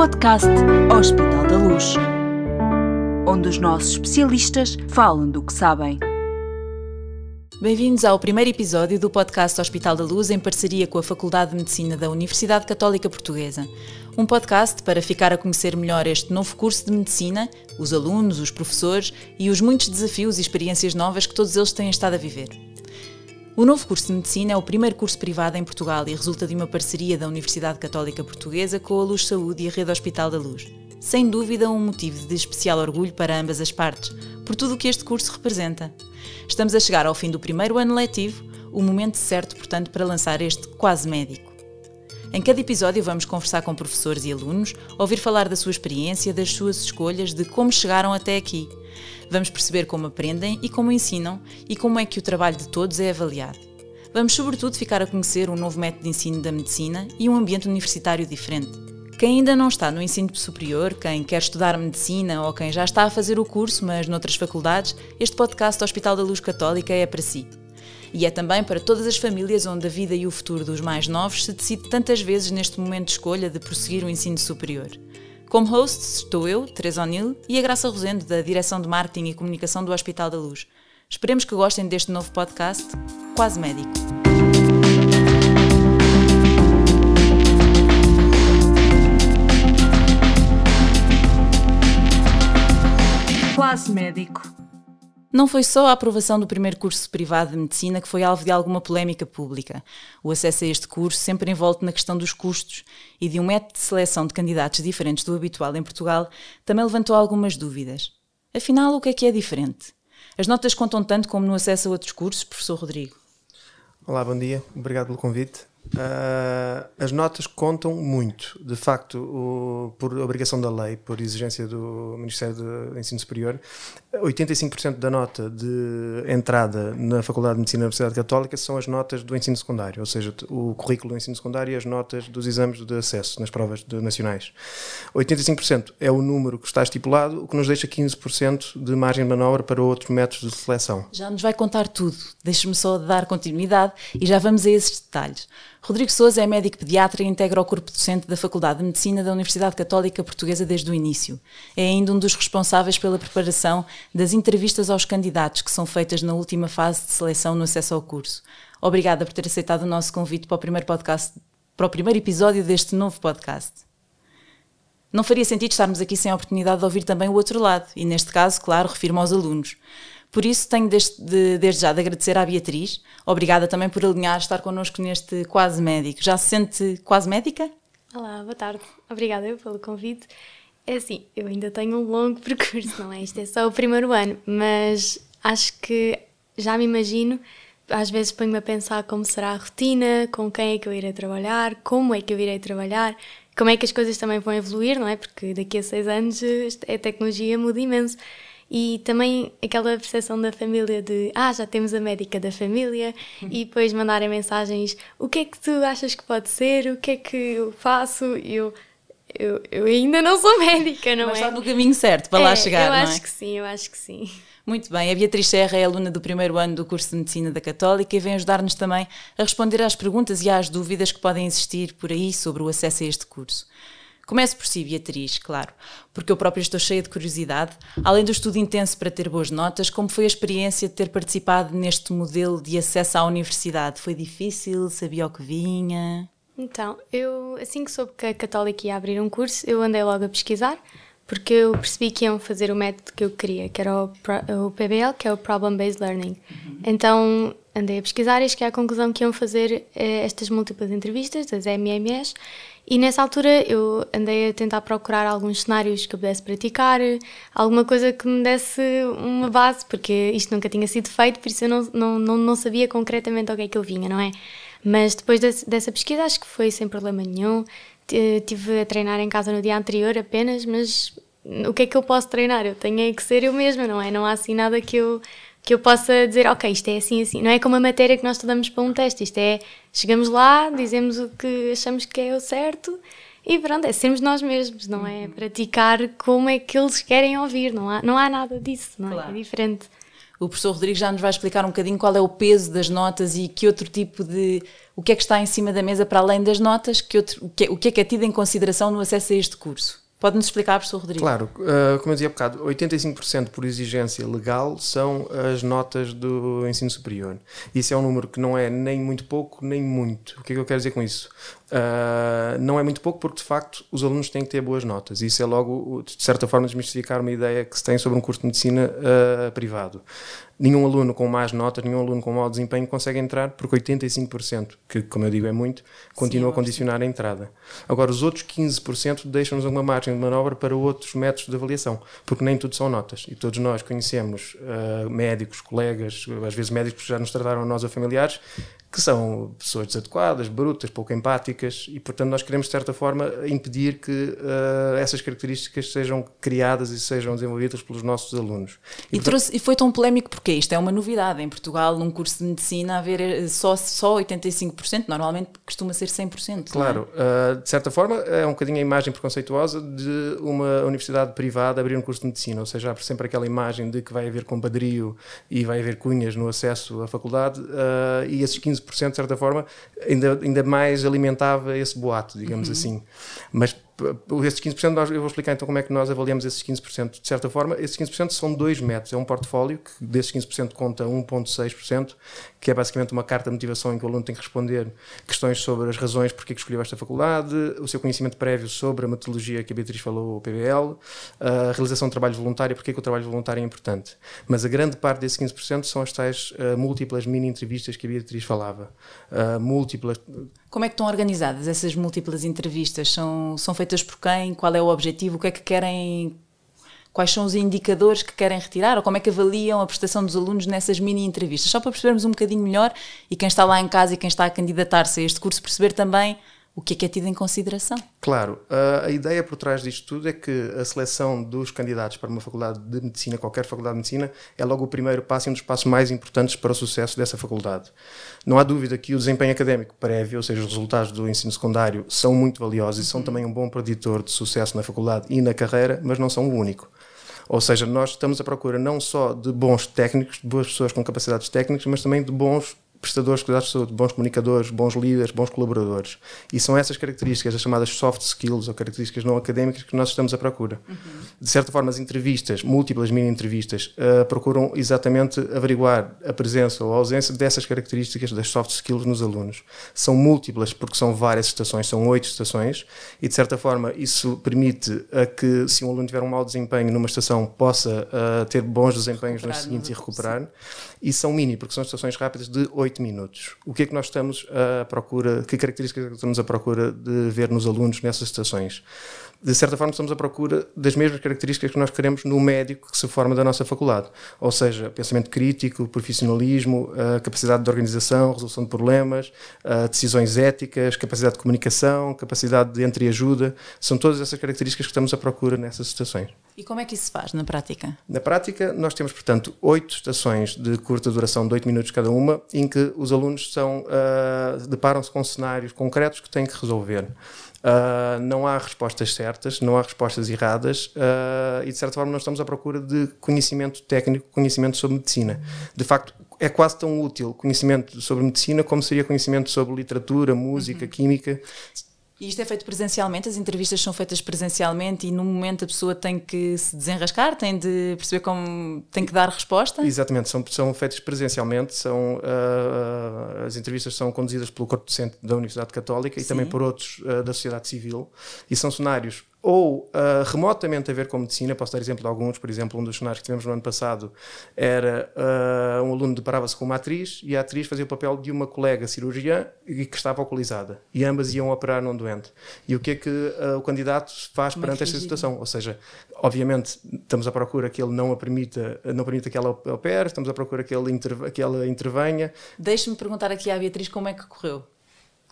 podcast Hospital da Luz, onde os nossos especialistas falam do que sabem. Bem-vindos ao primeiro episódio do podcast Hospital da Luz em parceria com a Faculdade de Medicina da Universidade Católica Portuguesa. Um podcast para ficar a conhecer melhor este novo curso de medicina, os alunos, os professores e os muitos desafios e experiências novas que todos eles têm estado a viver. O novo curso de Medicina é o primeiro curso privado em Portugal e resulta de uma parceria da Universidade Católica Portuguesa com a Luz Saúde e a Rede Hospital da Luz. Sem dúvida, um motivo de especial orgulho para ambas as partes, por tudo o que este curso representa. Estamos a chegar ao fim do primeiro ano letivo, o momento certo, portanto, para lançar este quase médico. Em cada episódio vamos conversar com professores e alunos, ouvir falar da sua experiência, das suas escolhas, de como chegaram até aqui. Vamos perceber como aprendem e como ensinam e como é que o trabalho de todos é avaliado. Vamos, sobretudo, ficar a conhecer um novo método de ensino da medicina e um ambiente universitário diferente. Quem ainda não está no ensino superior, quem quer estudar medicina ou quem já está a fazer o curso, mas noutras faculdades, este podcast do Hospital da Luz Católica é para si. E é também para todas as famílias onde a vida e o futuro dos mais novos se decide tantas vezes neste momento de escolha de prosseguir o ensino superior. Como hosts estou eu, Teresa O'Neill, e a Graça Rosendo, da Direção de Marketing e Comunicação do Hospital da Luz. Esperemos que gostem deste novo podcast, Quase Médico. Quase Médico. Não foi só a aprovação do primeiro curso privado de medicina que foi alvo de alguma polémica pública. O acesso a este curso sempre envolto na questão dos custos e de um método de seleção de candidatos diferentes do habitual em Portugal também levantou algumas dúvidas. Afinal, o que é que é diferente? As notas contam tanto como no acesso a outros cursos, professor Rodrigo? Olá, bom dia. Obrigado pelo convite. Uh, as notas contam muito. De facto, o, por obrigação da lei, por exigência do Ministério do Ensino Superior, 85% da nota de entrada na Faculdade de Medicina da Universidade Católica são as notas do ensino secundário, ou seja, o currículo do ensino secundário e as notas dos exames de acesso nas provas de, nacionais. 85% é o número que está estipulado, o que nos deixa 15% de margem de manobra para outros métodos de seleção. Já nos vai contar tudo. Deixe-me só dar continuidade e já vamos a esses detalhes. Rodrigo Souza é médico pediatra e integra o corpo docente da Faculdade de Medicina da Universidade Católica Portuguesa desde o início. É ainda um dos responsáveis pela preparação das entrevistas aos candidatos que são feitas na última fase de seleção no acesso ao curso. Obrigada por ter aceitado o nosso convite para o primeiro podcast, para o primeiro episódio deste novo podcast. Não faria sentido estarmos aqui sem a oportunidade de ouvir também o outro lado, e neste caso, claro, refiro-me aos alunos. Por isso, tenho desde, de, desde já de agradecer à Beatriz. Obrigada também por alinhar estar connosco neste quase médico. Já se sente quase médica? Olá, boa tarde. Obrigada pelo convite. É assim, eu ainda tenho um longo percurso, não é? Isto é só o primeiro ano, mas acho que já me imagino. Às vezes ponho-me a pensar como será a rotina, com quem é que eu irei trabalhar, como é que eu irei trabalhar, como é que as coisas também vão evoluir, não é? Porque daqui a seis anos a tecnologia muda imenso e também aquela percepção da família de ah, já temos a médica da família e depois mandarem mensagens o que é que tu achas que pode ser, o que é que eu faço eu, eu, eu ainda não sou médica, não Mas é? está no caminho certo para é, lá chegar, eu não é? acho que sim, eu acho que sim. Muito bem, a Beatriz Serra é aluna do primeiro ano do curso de Medicina da Católica e vem ajudar-nos também a responder às perguntas e às dúvidas que podem existir por aí sobre o acesso a este curso. Começo por si, Beatriz, claro, porque eu própria estou cheia de curiosidade. Além do estudo intenso para ter boas notas, como foi a experiência de ter participado neste modelo de acesso à universidade? Foi difícil? Sabia o que vinha? Então, eu assim que soube que a Católica ia abrir um curso, eu andei logo a pesquisar, porque eu percebi que iam fazer o método que eu queria, que era o, o PBL, que é o Problem Based Learning. Uhum. Então, andei a pesquisar e cheguei à conclusão que iam fazer eh, estas múltiplas entrevistas, das MMS, e nessa altura eu andei a tentar procurar alguns cenários que eu pudesse praticar, alguma coisa que me desse uma base, porque isto nunca tinha sido feito, por isso eu não, não, não, não sabia concretamente ao que é que eu vinha, não é? Mas depois desse, dessa pesquisa acho que foi sem problema nenhum. Tive a treinar em casa no dia anterior apenas, mas o que é que eu posso treinar? Eu tenho é que ser eu mesma, não é? Não há assim nada que eu que eu possa dizer, ok, isto é assim, assim. Não é como a matéria que nós estudamos para um teste, isto é, chegamos lá, dizemos o que achamos que é o certo e pronto, é sermos nós mesmos, não é? Praticar como é que eles querem ouvir, não há, não há nada disso, não é? Claro. É diferente. O professor Rodrigues já nos vai explicar um bocadinho qual é o peso das notas e que outro tipo de. o que é que está em cima da mesa para além das notas, que outro, o, que é, o que é que é tido em consideração no acesso a este curso. Pode-nos explicar, professor Rodrigues? Claro, uh, como eu dizia há bocado, 85% por exigência legal são as notas do ensino superior. Isso é um número que não é nem muito pouco, nem muito. O que é que eu quero dizer com isso? Uh, não é muito pouco porque, de facto, os alunos têm que ter boas notas. Isso é logo, de certa forma, desmistificar uma ideia que se tem sobre um curso de medicina uh, privado nenhum aluno com más notas, nenhum aluno com mau desempenho consegue entrar, porque 85%, que como eu digo é muito, continua Sim, a condicionar a entrada. Agora, os outros 15% deixam-nos uma margem de manobra para outros métodos de avaliação, porque nem tudo são notas. E todos nós conhecemos uh, médicos, colegas, às vezes médicos que já nos trataram a nós a familiares, que são pessoas desadequadas, brutas, pouco empáticas e, portanto, nós queremos, de certa forma, impedir que uh, essas características sejam criadas e sejam desenvolvidas pelos nossos alunos. E, e, trouxe, e foi tão polémico porque isto é uma novidade em Portugal, num curso de medicina, haver eh, só, só 85%, normalmente costuma ser 100%. Claro, é? uh, de certa forma, é um bocadinho a imagem preconceituosa de uma universidade privada abrir um curso de medicina, ou seja, há sempre aquela imagem de que vai haver compadrio e vai haver cunhas no acesso à faculdade uh, e esses 15 15%, de certa forma, ainda, ainda mais alimentava esse boato, digamos uhum. assim. Mas esses 15%, nós, eu vou explicar então como é que nós avaliamos esses 15%. De certa forma, esses 15% são dois métodos. É um portfólio que desses 15% conta 1,6%, que é basicamente uma carta de motivação em que o aluno tem que responder questões sobre as razões porque é que escolheu esta faculdade, o seu conhecimento prévio sobre a metodologia que a Beatriz falou, o PBL, a realização de trabalho voluntário, porque é que o trabalho voluntário é importante. Mas a grande parte desses 15% são as tais uh, múltiplas mini-entrevistas que a Beatriz falava. Uh, múltiplas como é que estão organizadas essas múltiplas entrevistas? São, são feitas por quem? Qual é o objetivo? O que é que querem? Quais são os indicadores que querem retirar? Ou como é que avaliam a prestação dos alunos nessas mini entrevistas? Só para percebermos um bocadinho melhor e quem está lá em casa e quem está a candidatar-se a este curso perceber também o que é que é tido em consideração. Claro, a ideia por trás disto tudo é que a seleção dos candidatos para uma faculdade de medicina, qualquer faculdade de medicina, é logo o primeiro passo e um dos passos mais importantes para o sucesso dessa faculdade. Não há dúvida que o desempenho académico prévio, ou seja, os resultados do ensino secundário, são muito valiosos e são também um bom preditor de sucesso na faculdade e na carreira, mas não são o único. Ou seja, nós estamos à procura não só de bons técnicos, de boas pessoas com capacidades técnicas, mas também de bons prestadores de cuidados de saúde, bons comunicadores, bons líderes, bons colaboradores. E são essas características, as chamadas soft skills ou características não académicas que nós estamos à procura. Uhum. De certa forma, as entrevistas, múltiplas mini-entrevistas, uh, procuram exatamente averiguar a presença ou a ausência dessas características das soft skills nos alunos. São múltiplas porque são várias estações, são oito estações, e de certa forma isso permite a que, se um aluno tiver um mau desempenho numa estação, possa uh, ter bons desempenhos nas seguintes e recuperar. Sim. E são mini, porque são estações rápidas de oito 8 minutos. O que é que nós estamos à procura, que características é estamos à procura de ver nos alunos nessas estações? de certa forma, estamos à procura das mesmas características que nós queremos no médico que se forma da nossa faculdade. Ou seja, pensamento crítico, profissionalismo, capacidade de organização, resolução de problemas, decisões éticas, capacidade de comunicação, capacidade de entreajuda. São todas essas características que estamos à procura nessas estações. E como é que isso se faz na prática? Na prática, nós temos, portanto, oito estações de curta duração, de oito minutos cada uma, em que os alunos são, uh, deparam-se com cenários concretos que têm que resolver. Uh, não há respostas certas, não há respostas erradas uh, e de certa forma nós estamos à procura de conhecimento técnico, conhecimento sobre medicina. De facto, é quase tão útil conhecimento sobre medicina como seria conhecimento sobre literatura, música, uhum. química. E isto é feito presencialmente? As entrevistas são feitas presencialmente e no momento a pessoa tem que se desenrascar, tem de perceber como tem que dar resposta? Exatamente, são, são feitas presencialmente, são, uh, as entrevistas são conduzidas pelo corpo docente da Universidade Católica Sim. e também por outros uh, da sociedade civil e são cenários ou uh, remotamente a ver com medicina, posso dar exemplo de alguns, por exemplo, um dos cenários que tivemos no ano passado era uh, um aluno deparava-se com uma atriz e a atriz fazia o papel de uma colega cirurgiã e que estava alcoolizada e ambas iam operar num doente. E o que é que uh, o candidato faz perante esta situação? Ou seja, obviamente estamos à procura que ele não a permita, não permita que ela opere, estamos à procura que ele, interv que ela intervenha. Deixe-me perguntar aqui à Beatriz como é que correu.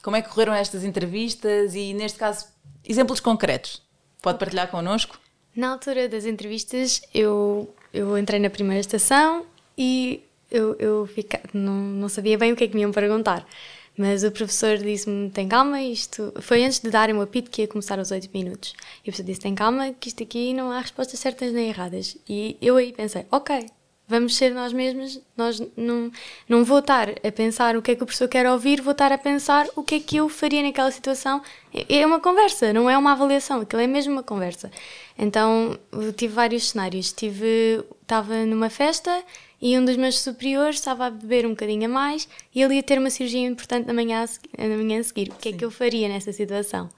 Como é que correram estas entrevistas e, neste caso, exemplos concretos? Pode partilhar connosco? Na altura das entrevistas, eu, eu entrei na primeira estação e eu, eu fica, não, não sabia bem o que é que me iam perguntar. Mas o professor disse-me: tem calma, isto. Foi antes de darem o apito que ia começar aos 8 minutos. E o professor disse: tem calma, que isto aqui não há respostas certas nem erradas. E eu aí pensei: ok, vamos ser nós mesmos, nós não, não vou estar a pensar o que é que o professor quer ouvir, vou estar a pensar o que é que eu faria naquela situação. É, é uma conversa, não é uma avaliação, aquilo é mesmo uma conversa. Então, tive vários cenários. Tive, estava numa festa e um dos meus superiores estava a beber um bocadinho a mais e ele ia ter uma cirurgia importante na manhã a, na manhã a seguir. O que Sim. é que eu faria nessa situação?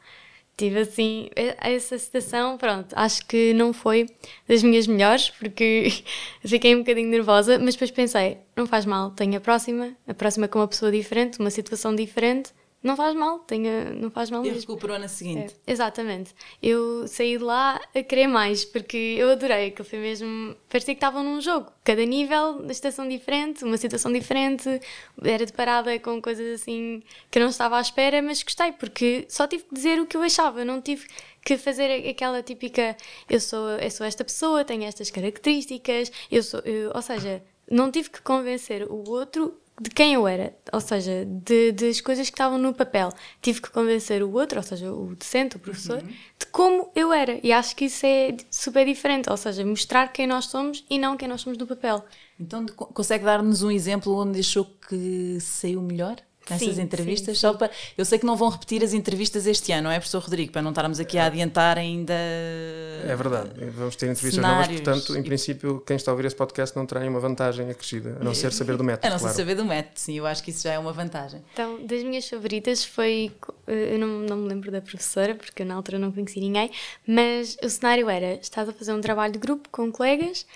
Tive assim, essa situação, pronto, acho que não foi das minhas melhores, porque fiquei um bocadinho nervosa, mas depois pensei, não faz mal, tenho a próxima, a próxima com uma pessoa diferente, uma situação diferente, não faz mal, tenha, não faz mal e mesmo. E recuperou na seguinte. É, exatamente. Eu saí de lá a querer mais, porque eu adorei, aquilo foi mesmo, parecia que estavam num jogo, cada nível, uma estação diferente, uma situação diferente, era deparada com coisas assim que eu não estava à espera, mas gostei, porque só tive que dizer o que eu achava, não tive que fazer aquela típica, eu sou, eu sou esta pessoa, tenho estas características, eu sou, eu, ou seja, não tive que convencer o outro de quem eu era, ou seja, de, das coisas que estavam no papel. Tive que convencer o outro, ou seja, o docente, o professor, uhum. de como eu era. E acho que isso é super diferente, ou seja, mostrar quem nós somos e não quem nós somos no papel. Então, consegue dar-nos um exemplo onde achou que saiu melhor? Nessas sim, entrevistas? Sim, sim. Só para, eu sei que não vão repetir as entrevistas este ano, não é, professor Rodrigo? Para não estarmos aqui a adiantar ainda. É verdade, vamos ter entrevistas cenários. novas, portanto, em princípio, quem está a ouvir esse podcast não terá nenhuma vantagem acrescida, a não ser saber do método. A não claro. ser saber do método, sim, eu acho que isso já é uma vantagem. Então, das minhas favoritas foi. Eu não, não me lembro da professora, porque eu na altura não conheci ninguém, mas o cenário era: estás a fazer um trabalho de grupo com colegas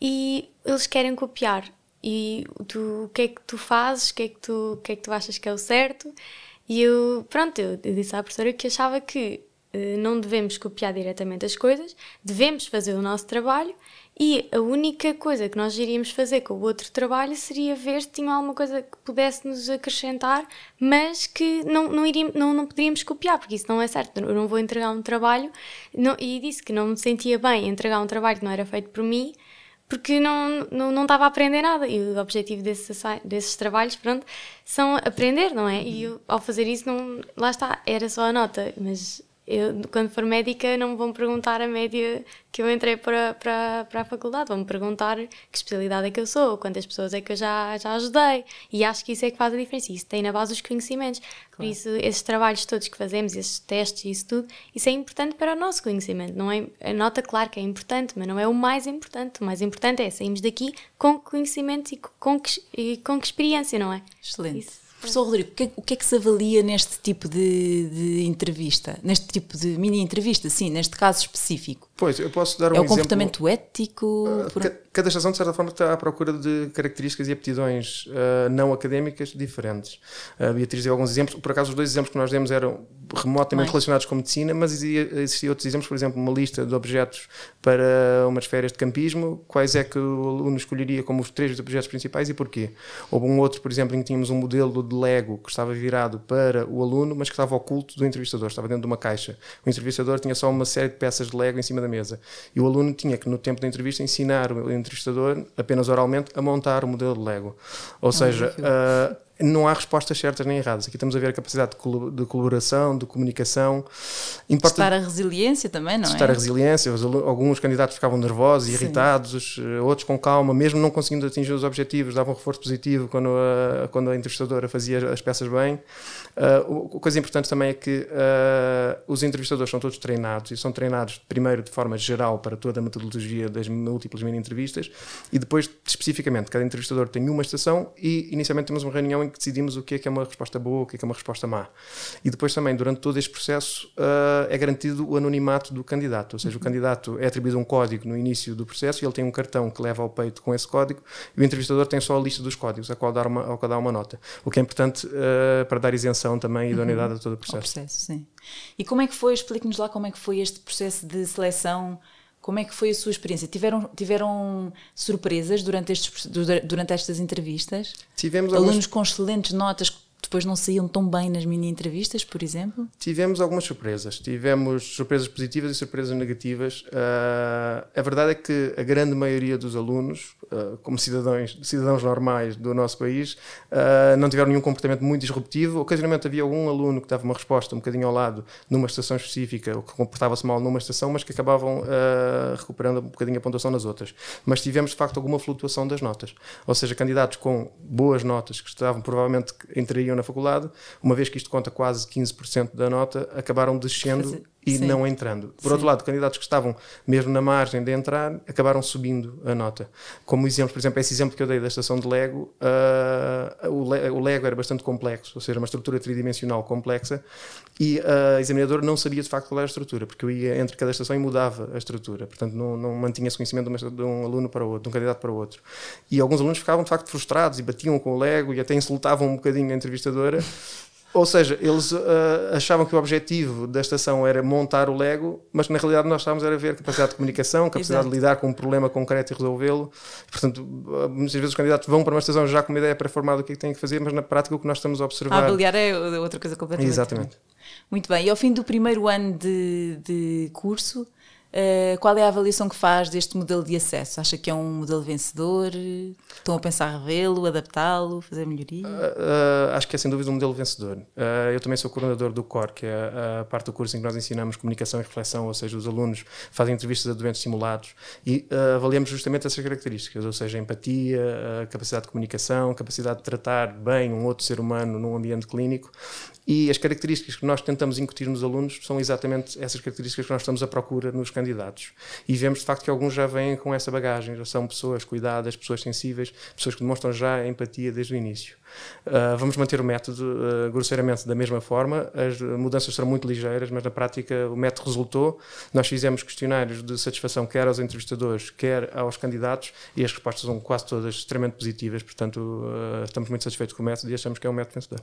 e eles querem copiar e tu, o que é que tu fazes, o que é que tu, o que é que tu achas que é o certo. E eu, pronto, eu, disse à professora que achava que uh, não devemos copiar diretamente as coisas, devemos fazer o nosso trabalho e a única coisa que nós iríamos fazer com o outro trabalho seria ver se tinha alguma coisa que pudesse nos acrescentar, mas que não, não, iríamos, não, não poderíamos copiar, porque isso não é certo. Eu não vou entregar um trabalho não, e disse que não me sentia bem entregar um trabalho que não era feito por mim porque não, não, não estava a aprender nada. E o objetivo desses, desses trabalhos, pronto, são aprender, não é? E eu, ao fazer isso, não, lá está, era só a nota, mas eu, quando for médica, não me vão perguntar a média que eu entrei para, para, para a faculdade, vão-me perguntar que especialidade é que eu sou, quantas pessoas é que eu já, já ajudei. E acho que isso é que faz a diferença. Isso tem na base os conhecimentos. Claro. Por isso, esses trabalhos todos que fazemos, esses testes e isso tudo, isso é importante para o nosso conhecimento. Não é, a nota, claro que é importante, mas não é o mais importante. O mais importante é sairmos daqui com conhecimento e com, e com experiência, não é? Excelente. Isso. Professor Rodrigo, o que, é, o que, é que se avalia neste tipo de, de, entrevista? Neste tipo de mini entrevista, sim, neste caso específico? Pois, eu posso dar um exemplo. É o comportamento ético? Uh, por... Cada estação, de certa forma, está à procura de características e aptidões uh, não académicas diferentes. A uh, Beatriz deu alguns exemplos. Por acaso, os dois exemplos que nós demos eram remotamente relacionados com medicina, mas existiam outros exemplos, por exemplo, uma lista de objetos para umas férias de campismo. Quais é que o aluno escolheria como os três objetos principais e porquê? Houve um outro, por exemplo, em que tínhamos um modelo de Lego que estava virado para o aluno, mas que estava oculto do entrevistador, estava dentro de uma caixa. O entrevistador tinha só uma série de peças de Lego em cima da mesa. E o aluno tinha que, no tempo da entrevista, ensinar o entrevistador, apenas oralmente, a montar o modelo de Lego. Ou ah, seja, não há respostas certas nem erradas. Aqui estamos a ver a capacidade de colaboração, de comunicação. Importa testar a resiliência também, não testar é? Testar a resiliência. Alguns candidatos ficavam nervosos, Sim. irritados, eh, outros com calma, mesmo não conseguindo atingir os objetivos, davam um reforço positivo quando a, quando a entrevistadora fazia as peças bem. Uh, coisa importante também é que uh, os entrevistadores são todos treinados e são treinados primeiro de forma geral para toda a metodologia das múltiplas mini-entrevistas e depois especificamente. Cada entrevistador tem uma estação e inicialmente temos uma reunião em que decidimos o que é que é uma resposta boa, o que é que é uma resposta má. E depois também, durante todo este processo, uh, é garantido o anonimato do candidato, ou seja, o uhum. candidato é atribuído um código no início do processo e ele tem um cartão que leva ao peito com esse código e o entrevistador tem só a lista dos códigos, a qual dar uma, ao qual dá uma nota. O que é importante uh, para dar isenção também e idoneidade uhum. a todo o processo. Processo, sim. E como é que foi, explique-nos lá como é que foi este processo de seleção como é que foi a sua experiência? Tiveram, tiveram surpresas durante, estes, durante estas entrevistas? Tivemos Alunos com excelentes notas depois não saíam tão bem nas mini entrevistas, por exemplo? Tivemos algumas surpresas. Tivemos surpresas positivas e surpresas negativas. Uh, a verdade é que a grande maioria dos alunos, uh, como cidadãos, cidadãos normais do nosso país, uh, não tiveram nenhum comportamento muito disruptivo. Ocasionalmente havia algum aluno que dava uma resposta um bocadinho ao lado numa estação específica, ou que comportava-se mal numa estação, mas que acabavam recuperando um bocadinho a pontuação nas outras. Mas tivemos, de facto, alguma flutuação das notas. Ou seja, candidatos com boas notas, que estavam provavelmente entrariam na faculdade, uma vez que isto conta quase 15% da nota, acabaram descendo e sim. não entrando. Por sim. outro lado, candidatos que estavam mesmo na margem de entrar, acabaram subindo a nota. Como exemplo, por exemplo, esse exemplo que eu dei da estação de Lego, uh, o, Le o, Lego era bastante complexo, ou seja, uma estrutura tridimensional complexa, e a examinadora não sabia de facto qual era a estrutura, porque eu ia entre cada estação e mudava a estrutura, portanto não, não mantinha esse conhecimento de, uma, de um aluno para o outro, de um candidato para o outro. E alguns alunos ficavam de facto frustrados e batiam com o Lego e até insultavam um bocadinho a entrevistadora, ou seja, eles uh, achavam que o objetivo da estação era montar o Lego, mas na realidade nós estávamos a ver capacidade de comunicação, capacidade Exato. de lidar com um problema concreto e resolvê-lo. Portanto, muitas vezes os candidatos vão para uma estação já com uma ideia pré-formada do que é que têm que fazer, mas na prática o que nós estamos a observar. A avaliar é outra coisa completamente. Exatamente. Muito bem, e ao fim do primeiro ano de, de curso, Uh, qual é a avaliação que faz deste modelo de acesso? Acha que é um modelo vencedor? Estão a pensar revê-lo, adaptá-lo, fazer melhoria? Uh, uh, acho que é sem dúvida um modelo vencedor. eu também sou coordenador do COR, que é a parte do curso em que nós ensinamos comunicação e reflexão, ou seja, os alunos fazem entrevistas a doentes simulados e avaliamos justamente essas características, ou seja, empatia, capacidade de comunicação, capacidade de tratar bem um outro ser humano num ambiente clínico e as características que nós tentamos incutir nos alunos são exatamente essas características que nós estamos à procura nos candidatos. E vemos de facto que alguns já vêm com essa bagagem, já são pessoas cuidadas, pessoas sensíveis, pessoas que demonstram já empatia desde o início. Uh, vamos manter o método uh, grosseiramente da mesma forma, as mudanças serão muito ligeiras, mas na prática o método resultou. Nós fizemos questionários de satisfação quer aos entrevistadores, quer aos candidatos, e as respostas são quase todas extremamente positivas, portanto uh, estamos muito satisfeitos com o método e achamos que é um método vencedor.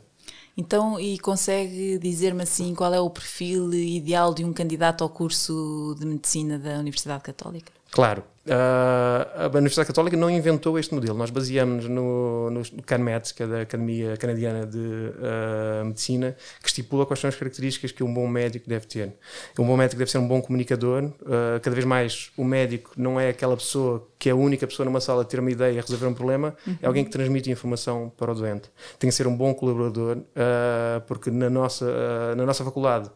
Então, e consegue dizer-me assim qual é o perfil ideal de um candidato ao curso de medicina da Universidade Católica? Claro. Uh, a Universidade Católica não inventou este modelo. Nós baseamos no, no CANMED, que é da Academia Canadiana de uh, Medicina, que estipula quais são as características que um bom médico deve ter. Um bom médico deve ser um bom comunicador. Uh, cada vez mais, o médico não é aquela pessoa que é a única pessoa numa sala a ter uma ideia e resolver um problema, uhum. é alguém que transmite informação para o doente. Tem que ser um bom colaborador, porque na nossa, na nossa faculdade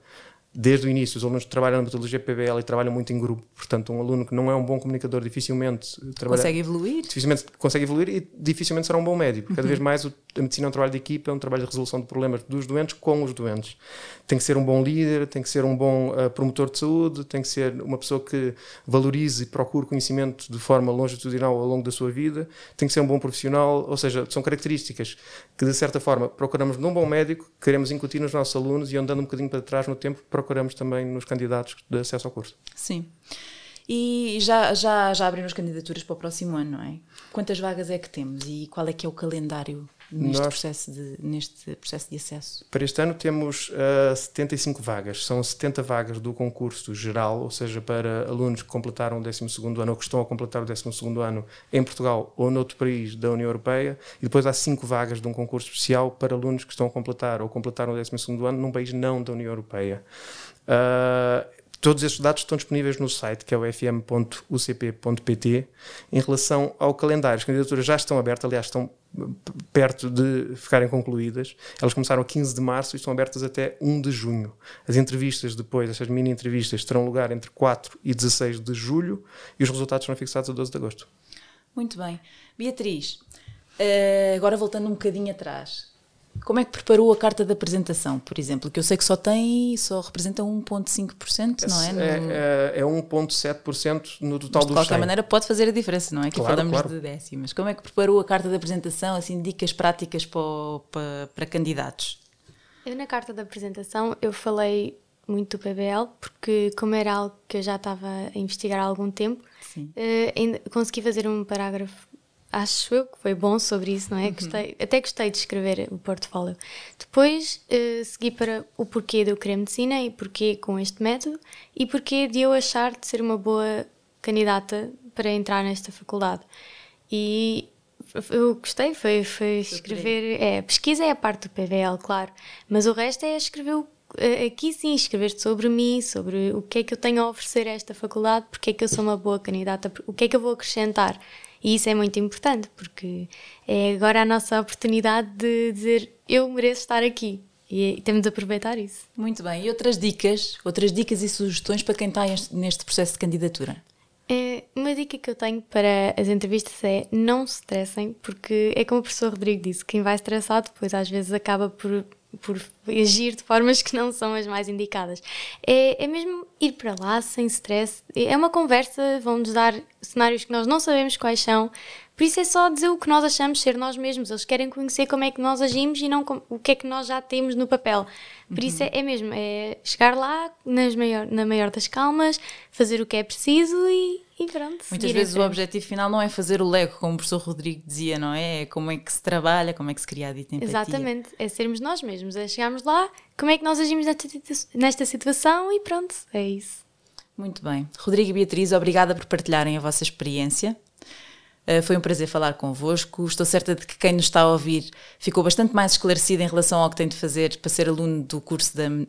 desde o início, os alunos que trabalham na metodologia PBL e trabalham muito em grupo, portanto, um aluno que não é um bom comunicador dificilmente trabalha, consegue evoluir. Dificilmente consegue evoluir e dificilmente será um bom médico. Cada uhum. vez mais a medicina é um trabalho de equipa, é um trabalho de resolução de problemas dos doentes com os doentes. Tem que ser um bom líder, tem que ser um bom uh, promotor de saúde, tem que ser uma pessoa que valorize e procure conhecimento de forma longitudinal ao longo da sua vida, tem que ser um bom profissional, ou seja, são características que, de certa forma, procuramos num bom médico, queremos incutir nos nossos alunos e andando um bocadinho para trás no tempo, procuramos também nos candidatos de acesso ao curso. Sim. E já, já, já abriram as candidaturas para o próximo ano, não é? Quantas vagas é que temos e qual é que é o calendário neste, Nós, processo, de, neste processo de acesso? Para este ano temos uh, eh, 75 vagas. São 70 vagas do concurso geral, ou seja, para alunos que completaram o 12 ano ou que estão a completar o 12 ano em Portugal ou noutro país da União Europeia. E depois há 5 vagas de um concurso especial para alunos que estão a completar ou completaram o 12 ano num país não da União Europeia. Uh, todos estes dados estão disponíveis no site, que é o fm.ucp.pt. Em relação ao calendário, as candidaturas já estão abertas, aliás, estão perto de ficarem concluídas. Elas começaram a 15 de março e estão abertas até 1 de junho. As entrevistas depois, essas mini entrevistas, terão lugar entre 4 e 16 de julho e os resultados serão fixados a 12 de agosto. Muito bem. Beatriz, eh, agora voltando um bocadinho atrás, como é que preparou a carta de apresentação, por exemplo? Que eu sei que só tem, só representa 1,5%, não é? No... É, é, é 1,7% no total Mas, do De qualquer 100. maneira, pode fazer a diferença, não é? Aqui claro, falamos claro. de décimas. Como é que preparou a carta de apresentação, assim, dicas práticas para, para, para candidatos? Eu, na carta de apresentação, eu falei muito do PBL, porque, como era algo que eu já estava a investigar há algum tempo, uh, consegui fazer um parágrafo acho eu que foi bom sobre isso, não é? Uhum. Gostei, até gostei de escrever o portfólio. Depois uh, segui para o porquê de eu querer medicina e porquê com este método e porquê de eu achar de ser uma boa candidata para entrar nesta faculdade. E eu gostei, foi, foi escrever. É, pesquisa é a parte do PVL, claro, mas o resto é escrever o eh, aqui sim, escrever sobre mim, sobre o que é que eu tenho a oferecer a esta faculdade, porque é que eu sou uma boa candidata, o que é que eu vou acrescentar. E isso é muito importante, porque é agora a nossa oportunidade de dizer eu mereço estar aqui. E temos de aproveitar isso. Muito bem. E outras dicas, outras dicas e sugestões para quem está neste processo de candidatura? É, uma dica que eu tenho para as entrevistas é não se estressem, porque é como o professor Rodrigo disse, quem vai estressado depois às vezes acaba por por agir de formas que não são as mais indicadas. É, é mesmo ir para lá sem stress. É uma conversa, vão-nos dar cenários que nós não sabemos quais são. Por isso é só dizer o que nós achamos ser nós mesmos. Eles querem conhecer como é que nós agimos e não o que é que nós já temos no papel. Por uhum. isso é, é, mesmo, é chegar lá nas maior, na maior das calmas, fazer o que é preciso e, e pronto. Muitas vezes o objetivo final não é fazer o Lego, como o professor Rodrigo dizia, não é? É como é que se trabalha, como é que se cria a dita empatia. Exatamente, é sermos nós mesmos, é chegarmos lá, como é que nós agimos nesta, nesta situação e pronto, é isso. Muito bem. Rodrigo e Beatriz, obrigada por partilharem a vossa experiência. Eh, foi um prazer falar convosco. Estou certa de que quem nos está a ouvir ficou bastante mais esclarecido em relação ao que tem de fazer para ser aluno do curso de,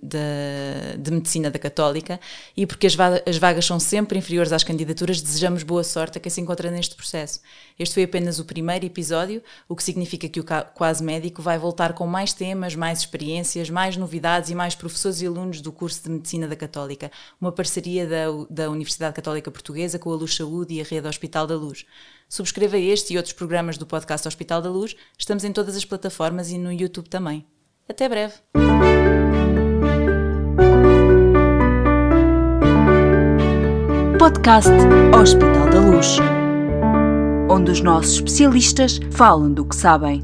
de, Medicina da Católica e porque as, vagas, as vagas são sempre inferiores às candidaturas, desejamos boa sorte a quem se encontra neste processo. Este foi apenas o primeiro episódio, o que significa que o Quase Médico vai voltar com mais temas, mais experiências, mais novidades e mais professores e alunos do curso de Medicina da Católica, uma parceria da, da Universidade Católica Portuguesa com a Luz Saúde e a Rede Hospital da Luz. Subscreva este e outros programas do podcast Hospital da Luz. Estamos em todas as plataformas e no YouTube também. Até breve. Podcast Hospital da Luz, onde os nossos especialistas falam do que sabem.